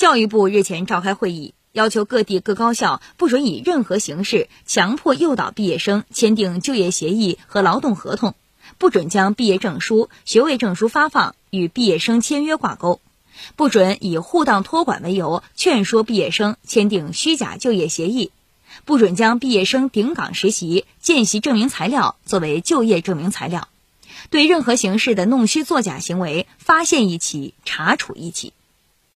教育部日前召开会议要求各地各高校不准以任何形式强迫诱导毕业生签订就业协议和劳动合同不准将毕业证书学位证书发放与毕业生签约挂钩不准以互当托管为由劝说毕业生签订虚假就业协议不准将毕业生顶岗实习见习证明材料作为就业证明材料对任何形式的弄虚作假行为发现一起查处一起。